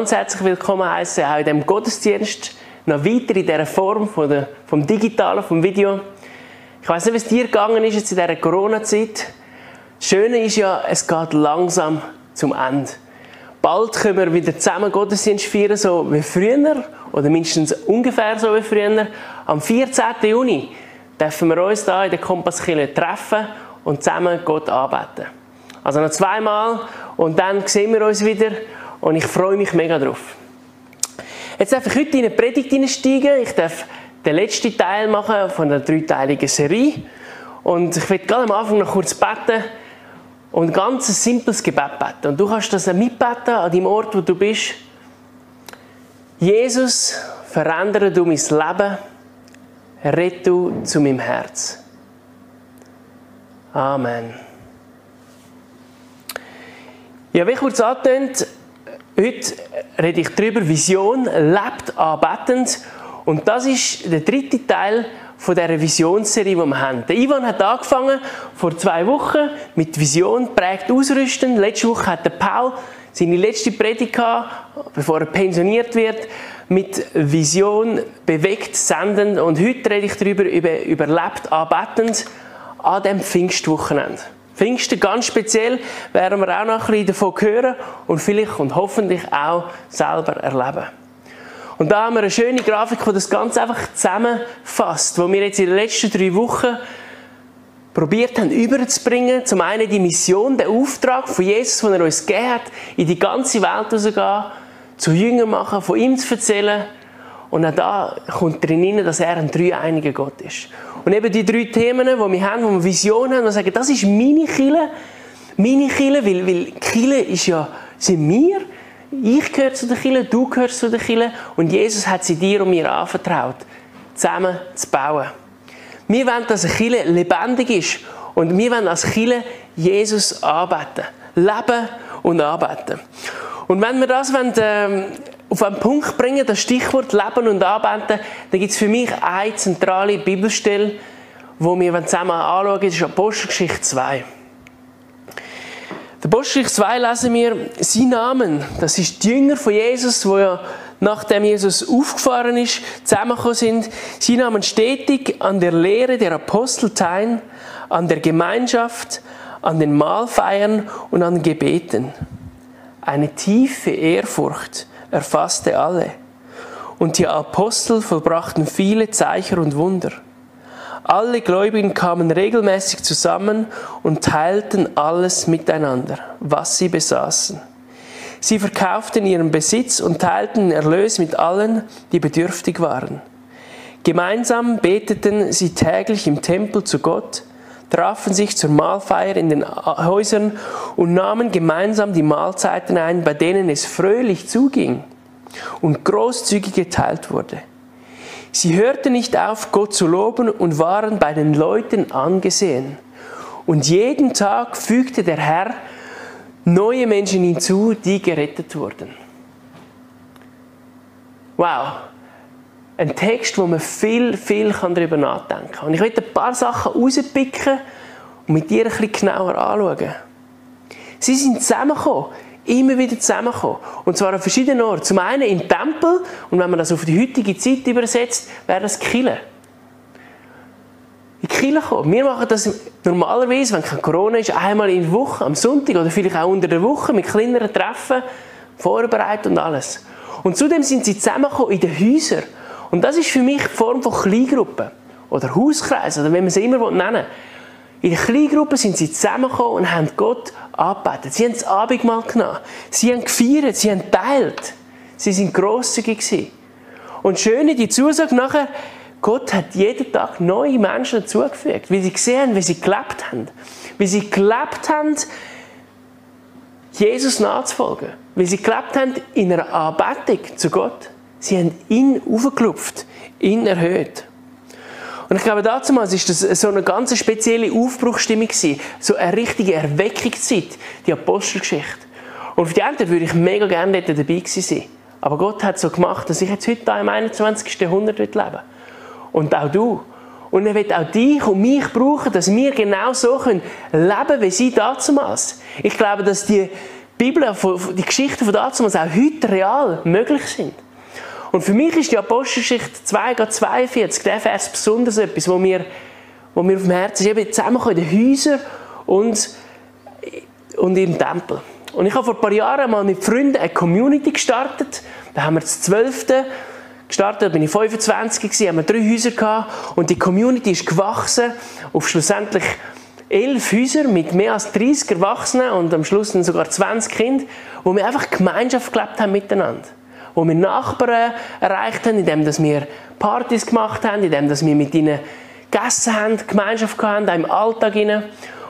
ganz herzlich willkommen heißen, auch in diesem Gottesdienst. Noch weiter in dieser Form von der, vom Digitalen, vom Video. Ich weiß nicht, wie es dir gegangen ist jetzt in dieser Corona-Zeit. Das Schöne ist ja, es geht langsam zum Ende. Bald können wir wieder zusammen Gottesdienst feiern, so wie früher, oder mindestens ungefähr so wie früher. Am 14. Juni dürfen wir uns hier in der Kompasskirche treffen und zusammen Gott anbeten. Also noch zweimal und dann sehen wir uns wieder und ich freue mich mega drauf. Jetzt darf ich heute in eine Predigt einsteigen. Ich darf den letzten Teil machen von der dreiteiligen Serie. Und ich werde gerade am Anfang noch kurz beten und ein ganz simples Gebet beten. Und du kannst das mitbeten an dem Ort, wo du bist. Jesus, verändere du mein Leben, rette du zu meinem Herz. Amen. Ja, wie kurz angetönt, heute rede ich darüber, Vision lebt anbetend. Und das ist der dritte Teil von dieser Visionsserie, die wir haben. Ivan hat angefangen vor zwei Wochen mit Vision prägt ausrüsten. Letzte Woche hat Paul seine letzte Predigt bevor er pensioniert wird, mit Vision bewegt senden. Und heute rede ich darüber, über, über lebt anbetend an dem Pfingstwochenende. Pfingsten ganz speziell werden wir auch noch ein bisschen davon hören und vielleicht und hoffentlich auch selber erleben. Und da haben wir eine schöne Grafik, die das Ganze einfach zusammenfasst, wo wir jetzt in den letzten drei Wochen probiert haben überzubringen. Zum einen die Mission, den Auftrag von Jesus, den er uns gegeben hat, in die ganze Welt rauszugehen, zu Jüngern machen, von ihm zu erzählen. Und auch da kommt drin dass er ein dreieiniger Gott ist. Und eben die drei Themen, die wir haben, wo wir Visionen haben, und sagen, das ist meine Kille, meine Kille, weil, weil Kille ist ja, sind wir. Ich gehöre zu der Kille, du gehörst zu der Kille und Jesus hat sie dir und mir anvertraut, zusammen zu bauen. Wir wollen, dass eine Kille lebendig ist und wir wollen als Kille Jesus anbeten. Leben und anbeten. Und wenn wir das wollen, ähm, auf einen Punkt bringen, das Stichwort Leben und Anbeten, dann gibt es für mich eine zentrale Bibelstelle, wo wir zusammen anschauen, das ist Apostelgeschichte 2. Der Apostelgeschichte 2 lesen wir, sie Namen, das ist die Jünger von Jesus, wo ja nachdem Jesus aufgefahren ist, zusammengekommen sind. Sie nahmen stetig an der Lehre der Apostel teil, an der Gemeinschaft, an den Mahlfeiern und an Gebeten. Eine tiefe Ehrfurcht erfasste alle. Und die Apostel vollbrachten viele Zeichen und Wunder. Alle Gläubigen kamen regelmäßig zusammen und teilten alles miteinander, was sie besaßen. Sie verkauften ihren Besitz und teilten den Erlös mit allen, die bedürftig waren. Gemeinsam beteten sie täglich im Tempel zu Gott, trafen sich zur Mahlfeier in den Häusern und nahmen gemeinsam die Mahlzeiten ein, bei denen es fröhlich zuging und großzügig geteilt wurde. Sie hörten nicht auf, Gott zu loben und waren bei den Leuten angesehen. Und jeden Tag fügte der Herr neue Menschen hinzu, die gerettet wurden. Wow. Ein Text, wo man viel, viel darüber nachdenken kann. Und ich möchte ein paar Sachen rauspicken und mit dir ein bisschen genauer anschauen. Sie sind zusammengekommen immer wieder zusammenkommen. Und zwar an verschiedenen Orten. Zum einen im Tempel, und wenn man das auf die heutige Zeit übersetzt, wäre das Kille. In die Kille kommen. Wir machen das normalerweise, wenn kein Corona ist, einmal in der Woche, am Sonntag oder vielleicht auch unter der Woche mit kleineren Treffen, vorbereitet und alles. Und zudem sind sie zusammengekommen in den Häusern. Und das ist für mich die Form von Kleingruppen oder Hauskreis, oder wie man sie immer nennen will. In der Kleingruppe sind sie zusammengekommen und haben Gott angebetet. Sie haben das Abendmahl genommen. Sie haben gefeiert, sie haben teilt. Sie sind grosszügig gewesen. Und schöne die Zusage nachher, Gott hat jeden Tag neue Menschen dazugefügt, wie sie gesehen haben, wie sie gelebt haben. Wie sie gelebt haben, Jesus nachzufolgen. Wie sie gelebt haben in einer Anbetung zu Gott. Sie haben ihn aufgeklopft, ihn erhöht. Und ich glaube, damals war das so eine ganz spezielle Aufbruchstimmung. So eine richtige Erweckungszeit, die Apostelgeschichte. Und auf die einen würde ich mega gerne dort dabei gewesen sein. Aber Gott hat so gemacht, dass ich jetzt heute im 21. Jahrhundert leben will. Und auch du. Und er wird auch dich und mich brauchen, dass wir genau so leben können wie sie damals. Ich glaube, dass die Bibel, die Geschichten von damals auch heute real möglich sind. Und für mich ist die Apostelgeschichte 2, 42, der Vers besonders etwas, wo mir, wo auf dem Herzen ist. Eben zusammenkommen in den Häusern und, und im Tempel. Und ich habe vor ein paar Jahren mal mit Freunden eine Community gestartet. Da haben wir das 12. gestartet, da bin ich 25 gewesen, haben wir drei Häuser gehabt und die Community ist gewachsen auf schlussendlich elf Häuser mit mehr als 30 Erwachsenen und am Schluss sogar 20 Kinder, wo wir einfach Gemeinschaft gelebt haben miteinander. Wo wir Nachbarn erreicht haben, indem wir Partys gemacht haben, indem wir mit ihnen gegessen haben, Gemeinschaft hatten, auch im Alltag. Rein.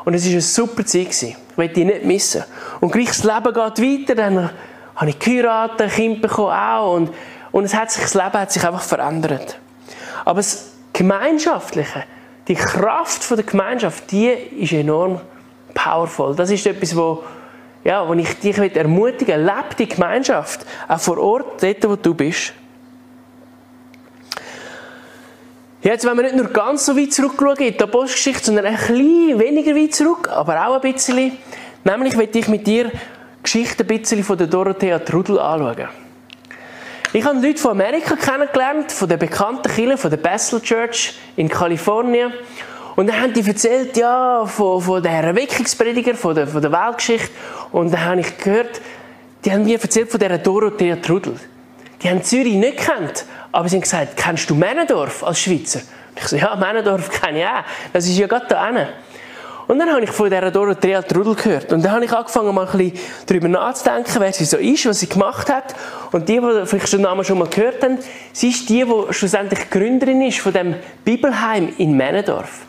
Und es war eine super Zeit. Ich will die nicht missen. Und gleich das Leben geht weiter. Dann habe ich geheiratet, Kind bekommen auch. Und, und es hat sich, das Leben hat sich einfach verändert. Aber das Gemeinschaftliche, die Kraft der Gemeinschaft, die ist enorm powerful. Das ist etwas, wo, ja, wo ich dich ermutigen will. Lebe die Gemeinschaft, auch vor Ort, dort, wo du bist. Jetzt, wenn wir nicht nur ganz so weit zurückschauen in die Apostelgeschichte, sondern ein bisschen weniger weit zurück, aber auch ein bisschen, nämlich möchte ich mit dir Geschichte ein bisschen von der Dorothea Trudel anschauen. Ich habe Leute von Amerika kennengelernt, von der bekannten Kirche, von der Bethel Church in Kalifornien. Und dann haben die erzählt, ja, von, von der Erweckungsprediger, von der, von der Weltgeschichte. Und dann habe ich gehört, die haben mir erzählt von dieser Dorothea Trudel. Die haben Zürich nicht gekannt, aber sie haben gesagt, kennst du Männendorf als Schweizer? Und ich so, ja, Männendorf kenne ich auch. Das ist ja gerade da hinten. Und dann habe ich von dieser Dorothea Trudel gehört. Und dann habe ich angefangen, mal ein bisschen darüber nachzudenken, wer sie so ist, was sie gemacht hat. Und die, die vielleicht den Namen schon mal gehört haben, sie ist die, die schlussendlich Gründerin ist von dem Bibelheim in Männendorf.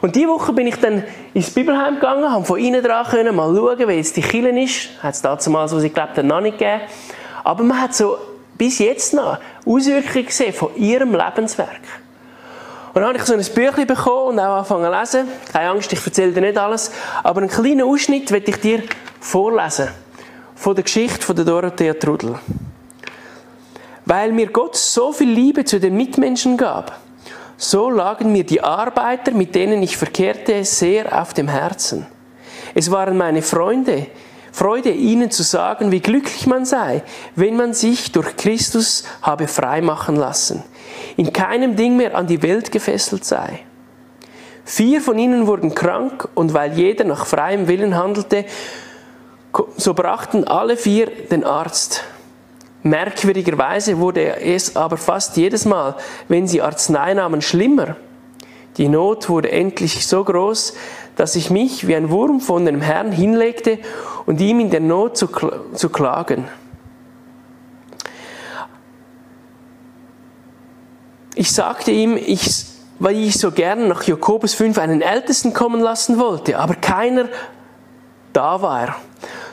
Und diese Woche bin ich dann ins Bibelheim gegangen, habe von innen dran können, mal schauen, wie jetzt die Kille ist. Hat es damals, wo sie gelebt haben, noch nicht gegeben. Aber man hat so bis jetzt noch Auswirkungen gesehen von ihrem Lebenswerk. Und dann habe ich so ein Büchlein bekommen und auch angefangen zu lesen. Keine Angst, ich erzähle dir nicht alles. Aber einen kleinen Ausschnitt werde ich dir vorlesen. Von der Geschichte von der Dorothea Trudel. Weil mir Gott so viel Liebe zu den Mitmenschen gab, so lagen mir die Arbeiter, mit denen ich verkehrte, sehr auf dem Herzen. Es waren meine Freunde, Freude, ihnen zu sagen, wie glücklich man sei, wenn man sich durch Christus habe freimachen lassen in keinem Ding mehr an die Welt gefesselt sei. Vier von ihnen wurden krank und weil jeder nach freiem Willen handelte, so brachten alle vier den Arzt. Merkwürdigerweise wurde es aber fast jedes Mal, wenn sie Arznei nahmen, schlimmer. Die Not wurde endlich so groß, dass ich mich wie ein Wurm von dem Herrn hinlegte und ihm in der Not zu, zu klagen. Ich sagte ihm, ich, weil ich so gern nach Jakobus 5 einen Ältesten kommen lassen wollte, aber keiner da war.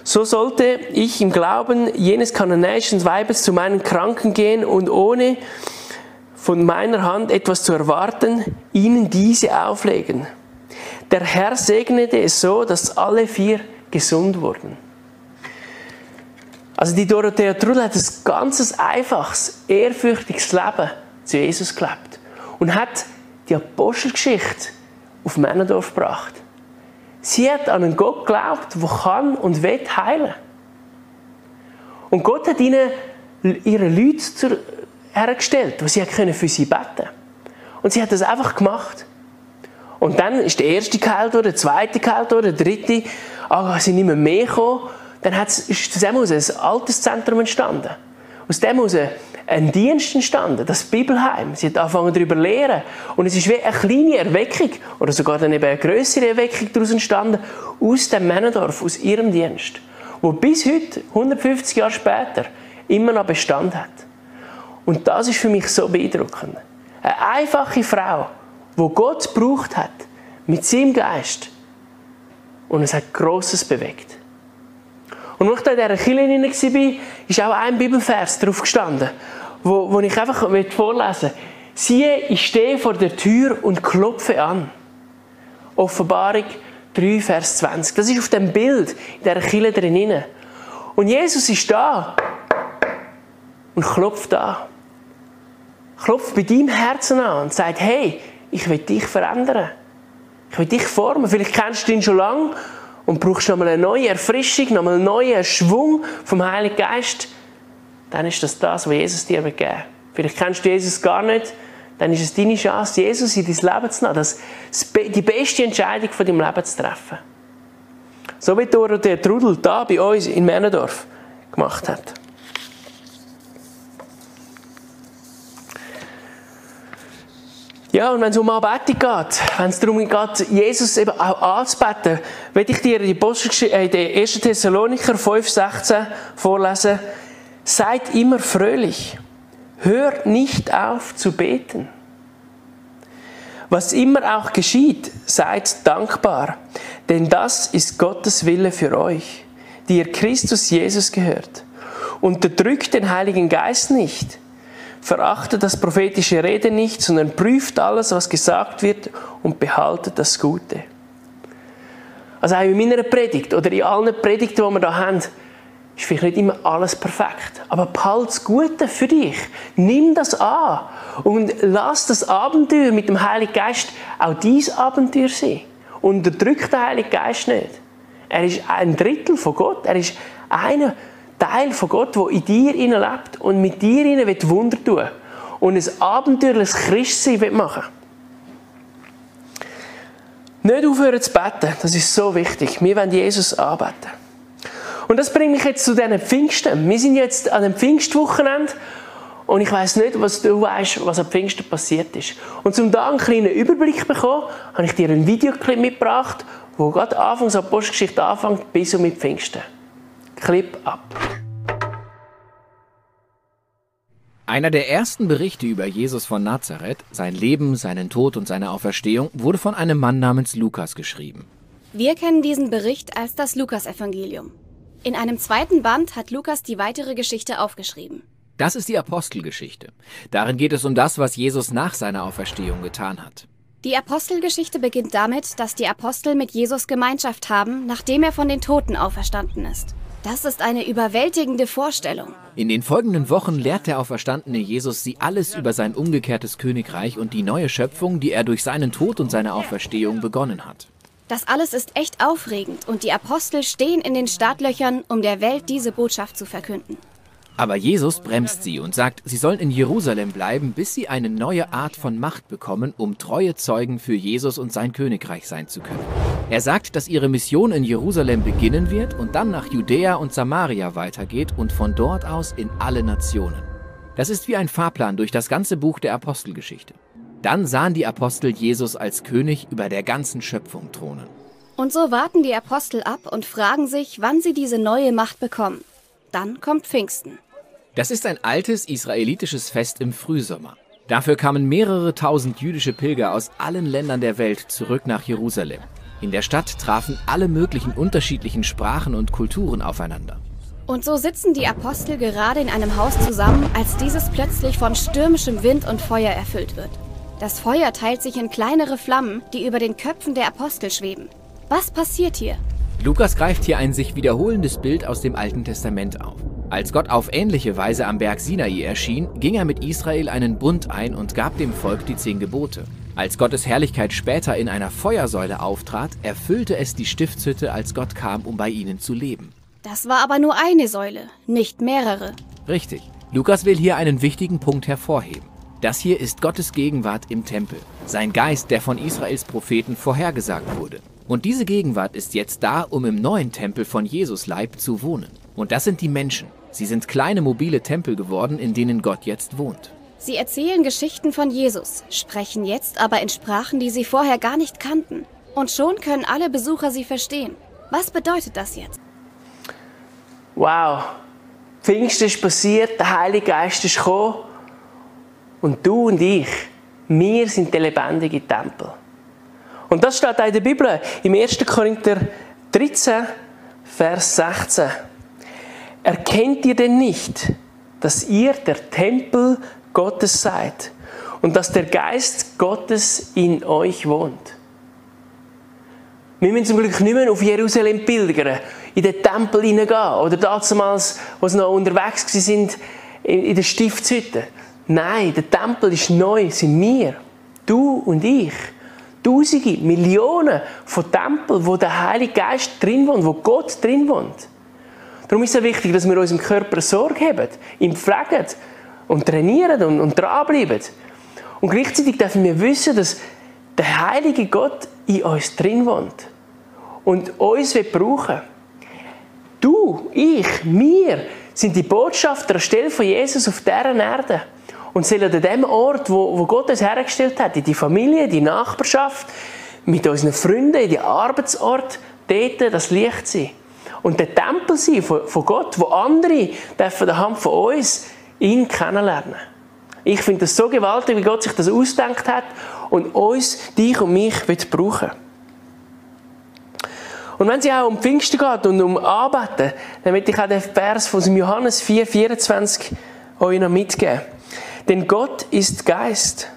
So sollte ich im Glauben jenes kananäischen Weibes zu meinen Kranken gehen und ohne von meiner Hand etwas zu erwarten, ihnen diese auflegen. Der Herr segnete es so, dass alle vier gesund wurden. Also die Dorothea Trudel hat ein ganz einfaches, ehrfürchtiges Leben zu Jesus gelebt und hat die Apostelgeschichte auf Männerdorf gebracht. Sie hat an einen Gott geglaubt, der kann und will heilen. Und Gott hat ihnen ihre Leute hergestellt, die sie für sie beten können. Und sie hat das einfach gemacht. Und dann ist der erste geheilt der zweite geheilt der dritte. Aber sie nicht mehr, mehr gekommen. Dann ist aus dem ein altes Zentrum entstanden. Aus dem heraus ein Dienst entstanden, das Bibelheim. Sie hat angefangen darüber zu lehren. Und es ist wie eine kleine Erweckung, oder sogar dann eben eine größere Erweckung daraus entstanden, aus dem Männendorf, aus ihrem Dienst. Wo bis heute, 150 Jahre später, immer noch Bestand hat. Und das ist für mich so beeindruckend. Eine einfache Frau, wo Gott gebraucht hat, mit seinem Geist. Und es hat Grosses bewegt. Und als ich da in dieser Kirche war, ist auch ein Bibelvers drauf gestanden, wo, wo ich einfach vorlesen will. Siehe, ich stehe vor der Tür und klopfe an. Offenbarung 3, Vers 20. Das ist auf dem Bild in dieser Kille drin. Und Jesus ist da und klopft an. Klopft bei deinem Herzen an und sagt, hey, ich will dich verändern. Ich will dich formen. Vielleicht kennst du ihn schon lange und brauchst nochmal eine neue Erfrischung, nochmal einen neuen Schwung vom Heiligen Geist, dann ist das das, was Jesus dir geben will. Vielleicht kennst du Jesus gar nicht, dann ist es deine Chance, Jesus in dein Leben zu nehmen, das, die beste Entscheidung von deinem Leben zu treffen. So wie der Trudel da bei uns in Mernendorf gemacht hat. Ja, und wenn es um Anbetung geht, wenn es darum geht, Jesus eben auch anzubeten, werde ich dir die in der 1. Thessalonicher 5,16 vorlesen. Seid immer fröhlich. Hört nicht auf zu beten. Was immer auch geschieht, seid dankbar, denn das ist Gottes Wille für euch, die ihr Christus Jesus gehört. Unterdrückt den Heiligen Geist nicht Verachtet das prophetische Reden nicht, sondern prüft alles, was gesagt wird und behaltet das Gute. Also auch in meiner Predigt oder in allen Predigten, die wir hier haben, ist vielleicht nicht immer alles perfekt. Aber behalte das Gute für dich. Nimm das an und lass das Abenteuer mit dem Heiligen Geist auch dein Abenteuer sein. Unterdrück den Heiligen Geist nicht. Er ist ein Drittel von Gott. Er ist einer Teil von Gott, der in dir lebt und mit dir will Wunder tun und ein abenteuerliches Christsein machen Nicht aufhören zu beten, das ist so wichtig. Wir wollen Jesus anbeten. Und das bringt mich jetzt zu diesen Pfingsten. Wir sind jetzt an dem Pfingstwochenende und ich weiß nicht, was du weißt, was am Pfingsten passiert ist. Und zum da einen kleinen Überblick zu bekommen, habe ich dir einen Videoclip mitgebracht, wo gerade anfangs Apostelgeschichte anfängt bis um mit Pfingsten. Clip ab. Einer der ersten Berichte über Jesus von Nazareth, sein Leben, seinen Tod und seine Auferstehung, wurde von einem Mann namens Lukas geschrieben. Wir kennen diesen Bericht als das Lukasevangelium. In einem zweiten Band hat Lukas die weitere Geschichte aufgeschrieben. Das ist die Apostelgeschichte. Darin geht es um das, was Jesus nach seiner Auferstehung getan hat. Die Apostelgeschichte beginnt damit, dass die Apostel mit Jesus Gemeinschaft haben, nachdem er von den Toten auferstanden ist. Das ist eine überwältigende Vorstellung. In den folgenden Wochen lehrt der auferstandene Jesus sie alles über sein umgekehrtes Königreich und die neue Schöpfung, die er durch seinen Tod und seine Auferstehung begonnen hat. Das alles ist echt aufregend und die Apostel stehen in den Startlöchern, um der Welt diese Botschaft zu verkünden. Aber Jesus bremst sie und sagt, sie sollen in Jerusalem bleiben, bis sie eine neue Art von Macht bekommen, um treue Zeugen für Jesus und sein Königreich sein zu können. Er sagt, dass ihre Mission in Jerusalem beginnen wird und dann nach Judäa und Samaria weitergeht und von dort aus in alle Nationen. Das ist wie ein Fahrplan durch das ganze Buch der Apostelgeschichte. Dann sahen die Apostel Jesus als König über der ganzen Schöpfung thronen. Und so warten die Apostel ab und fragen sich, wann sie diese neue Macht bekommen. Dann kommt Pfingsten. Das ist ein altes israelitisches Fest im Frühsommer. Dafür kamen mehrere tausend jüdische Pilger aus allen Ländern der Welt zurück nach Jerusalem. In der Stadt trafen alle möglichen unterschiedlichen Sprachen und Kulturen aufeinander. Und so sitzen die Apostel gerade in einem Haus zusammen, als dieses plötzlich von stürmischem Wind und Feuer erfüllt wird. Das Feuer teilt sich in kleinere Flammen, die über den Köpfen der Apostel schweben. Was passiert hier? Lukas greift hier ein sich wiederholendes Bild aus dem Alten Testament auf. Als Gott auf ähnliche Weise am Berg Sinai erschien, ging er mit Israel einen Bund ein und gab dem Volk die zehn Gebote. Als Gottes Herrlichkeit später in einer Feuersäule auftrat, erfüllte es die Stiftshütte, als Gott kam, um bei ihnen zu leben. Das war aber nur eine Säule, nicht mehrere. Richtig. Lukas will hier einen wichtigen Punkt hervorheben. Das hier ist Gottes Gegenwart im Tempel, sein Geist, der von Israels Propheten vorhergesagt wurde. Und diese Gegenwart ist jetzt da, um im neuen Tempel von Jesus Leib zu wohnen. Und das sind die Menschen. Sie sind kleine mobile Tempel geworden, in denen Gott jetzt wohnt. Sie erzählen Geschichten von Jesus, sprechen jetzt aber in Sprachen, die sie vorher gar nicht kannten. Und schon können alle Besucher sie verstehen. Was bedeutet das jetzt? Wow, Pfingst ist passiert, der Heilige Geist ist gekommen und du und ich, wir sind der lebendige Tempel. Und das steht auch in der Bibel, im 1. Korinther 13, Vers 16. Erkennt ihr denn nicht, dass ihr der Tempel Gottes seid und dass der Geist Gottes in euch wohnt? Wir müssen zum Glück nicht mehr auf Jerusalem pilgern, in den Tempel hineingehen oder damals, wo sie noch unterwegs sind, in der Stiftshütte. Nein, der Tempel ist neu, sind wir. Du und ich. Tausende, Millionen von Tempeln, wo der Heilige Geist drin wohnt, wo Gott drin wohnt. Darum ist es wichtig, dass wir unserem Körper Sorge haben, ihn pflegen und trainieren und, und dranbleiben. Und gleichzeitig dürfen wir wissen, dass der heilige Gott in uns drin wohnt und uns wird brauchen. Du, ich, wir sind die Botschafter anstelle von Jesus auf dieser Erde und sollen an dem Ort, wo, wo Gott uns hergestellt hat, in die Familie, die Nachbarschaft, mit unseren Freunden, in die Arbeitsort, dort das Licht sein. Und der Tempel sein von, von Gott, wo andere dürfen Hand von uns ihn kennenlernen. Ich finde das so gewaltig, wie Gott sich das ausdenkt hat und uns, dich und mich wird brauchen. Und wenn es auch um Pfingsten geht und um Arbeiten, dann möchte ich auch den Vers von Johannes 4, 24 euch noch mitgeben. Denn Gott ist Geist.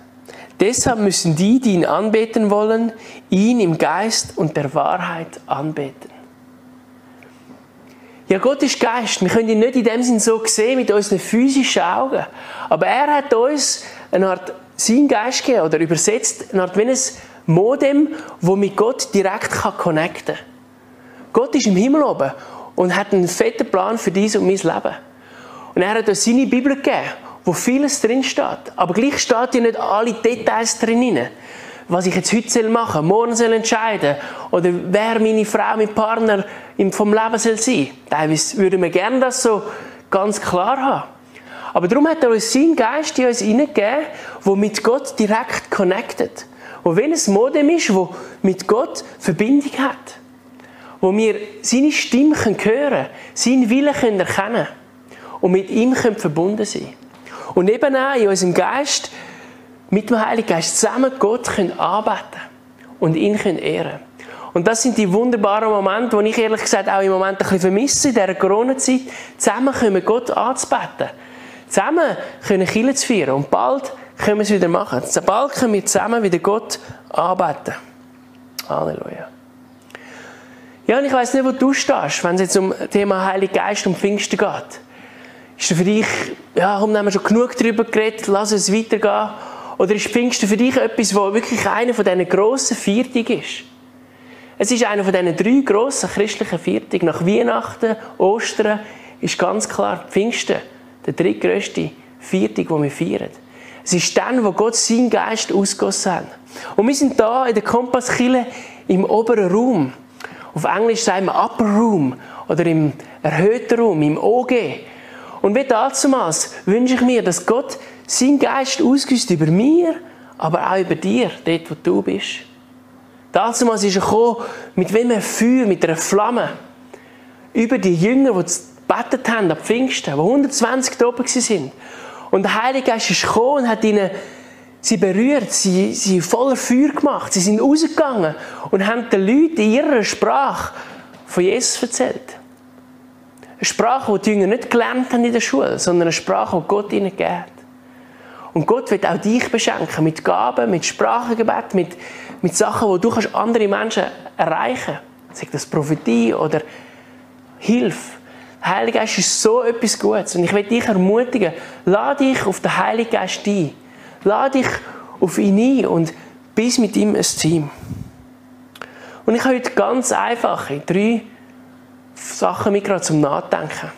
Deshalb müssen die, die ihn anbeten wollen, ihn im Geist und der Wahrheit anbeten. Ja, Gott ist Geist. Wir können ihn nicht in dem Sinn so sehen mit unseren physischen Augen. Aber er hat uns eine Art seinen Geist gegeben oder übersetzt eine Art wie ein Modem, wo mit Gott direkt connecten kann. Gott ist im Himmel oben und hat einen fetten Plan für dies und mein Leben. Und er hat uns seine Bibel gegeben, wo vieles drin steht. Aber gleich steht ja nicht alle Details drin. Was ich jetzt heute machen soll, morgen soll entscheiden oder wer meine Frau, mein Partner vom Leben soll sein. Teilweise würden wir gerne das so ganz klar haben. Aber darum hat er uns seinen Geist in uns hineingegeben, der mit Gott direkt connected. Wo wenn ein Modem ist, wo mit Gott Verbindung hat wo wir seine Stimme hören können, seinen Willen können erkennen und mit ihm können verbunden sein Und eben auch in unserem Geist mit dem Heiligen Geist zusammen Gott können arbeiten und ihn können ehren und das sind die wunderbaren Momente, die ich ehrlich gesagt auch im Moment ein bisschen vermisse in dieser Corona-Zeit. Zusammen können wir Gott anzubeten. Zusammen können Kirche zu feiern. Und bald können wir es wieder machen. Bald können wir zusammen wieder Gott anbeten. Halleluja. Ja, und ich weiß nicht, wo du stehst, wenn es jetzt um das Thema Heilige Geist und Pfingsten geht. Ist für dich, ja, haben wir schon genug darüber geredet, lass es weitergehen? Oder ist Pfingsten für dich etwas, wo wirklich einer von diesen grossen Viertig ist? Es ist einer von diesen drei grossen christlichen Viertig. Nach Weihnachten, Ostern ist ganz klar Pfingsten der drittgrößte Viertig, den wir feiern. Es ist dann, wo Gott seinen Geist ausgossen hat. Und wir sind da in der Kompasskille im oberen Raum. Auf Englisch sagen wir Upper Room oder im erhöhten Raum, im OG. Und wie damals wünsche ich mir, dass Gott seinen Geist ausgüsst über mir, aber auch über dir, dort wo du bist. Damals ist er gekommen, mit wem ein Feuer, mit einer Flamme. Über die Jünger, die gebetet haben, ab Pfingsten, wo 120 da waren. Und der Heilige Geist ist gekommen und hat ihnen sie berührt, sie, sie voller Feuer gemacht. Sie sind rausgegangen und haben den Leuten in ihrer Sprache von Jesus erzählt. Eine Sprache, die die Jünger nicht gelernt haben in der Schule, sondern eine Sprache, die Gott ihnen gibt. Und Gott wird auch dich beschenken mit Gaben, mit Sprachengebet, mit, mit Sachen, die du kannst andere Menschen erreichen kannst. Sei das Prophetie oder Hilfe. Der Heilige Geist ist so etwas Gutes. Und ich will dich ermutigen, lade dich auf den Heiligen Geist ein. Lade dich auf ihn ein und bist mit ihm ein Team. Und ich habe heute ganz einfache drei Sachen mit gerade zum Nachdenken.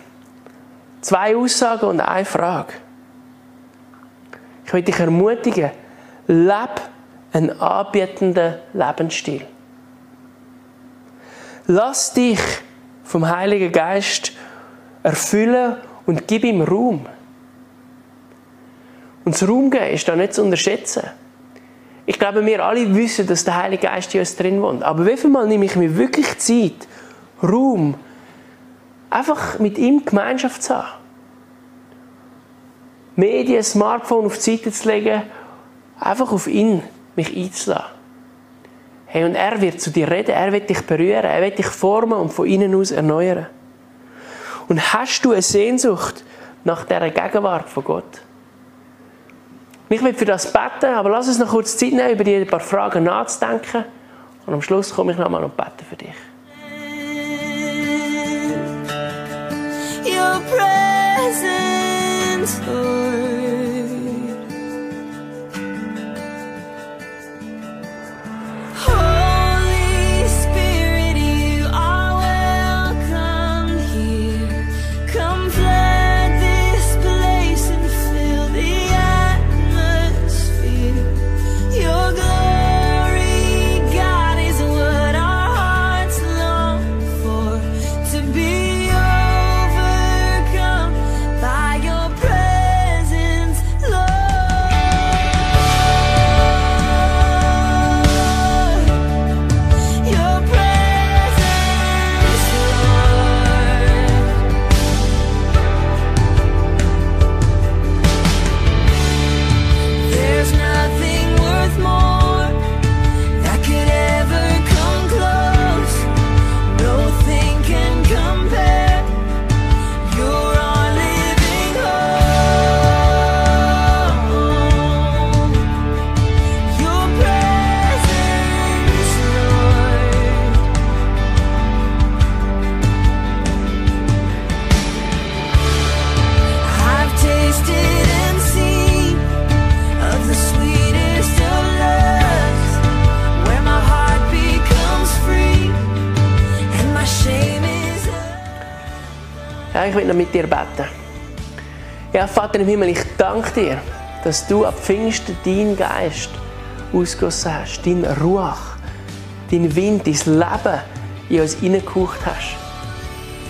Zwei Aussagen und eine Frage. Ich möchte dich ermutigen, lebe einen anbietenden Lebensstil. Lass dich vom Heiligen Geist erfüllen und gib ihm Raum. Und das Raumgeben ist da nicht zu unterschätzen. Ich glaube, wir alle wissen, dass der Heilige Geist in uns drin wohnt. Aber wie viel Mal nehme ich mir wirklich Zeit, Raum, einfach mit ihm Gemeinschaft zu haben? Medien, Smartphone auf die Seite zu legen, einfach auf ihn mich einzulassen. Hey, und er wird zu dir reden, er wird dich berühren, er wird dich formen und von innen aus erneuern. Und hast du eine Sehnsucht nach dieser Gegenwart von Gott? Ich will für das beten, aber lass uns noch kurz Zeit nehmen, über die paar Fragen nachzudenken. Und am Schluss komme ich nochmal und bete für dich. Presence, Lord. Ich will noch mit dir beten. Ja, Vater im Himmel, ich danke dir, dass du ab Pfingsten deinen Geist ausgossen hast, dein Ruach, dein Wind, dein Leben in uns hineingehaucht hast.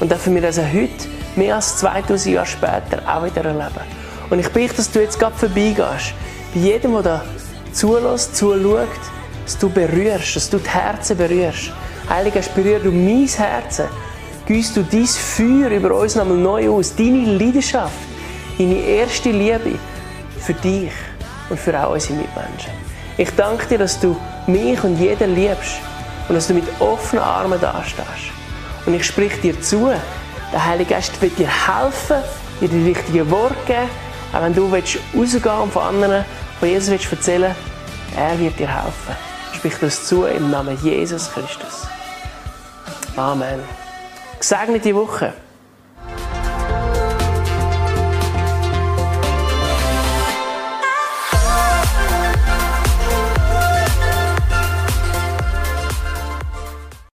Und dürfen wir das also heute, mehr als 2000 Jahre später, auch wieder erleben. Und ich bitte, dass du jetzt gerade vorbeigehst, bei jedem, der da zulässt, zuschaut, dass du berührst, dass du die Herzen berührst. Heiliger berühr du mein Herz. Gießt du dein Feuer über uns nochmal neu aus, deine Leidenschaft, deine erste Liebe für dich und für auch unsere Mitmenschen. Ich danke dir, dass du mich und jeden liebst und dass du mit offenen Armen dastehst. Und ich sprich dir zu, der Heilige Geist wird dir helfen, dir die richtigen Worte geben, auch wenn du rausgehen willst und von anderen von Jesus erzählen willst, er wird dir helfen. Ich sprich das zu im Namen Jesus Christus. Amen. Gesegnete Woche.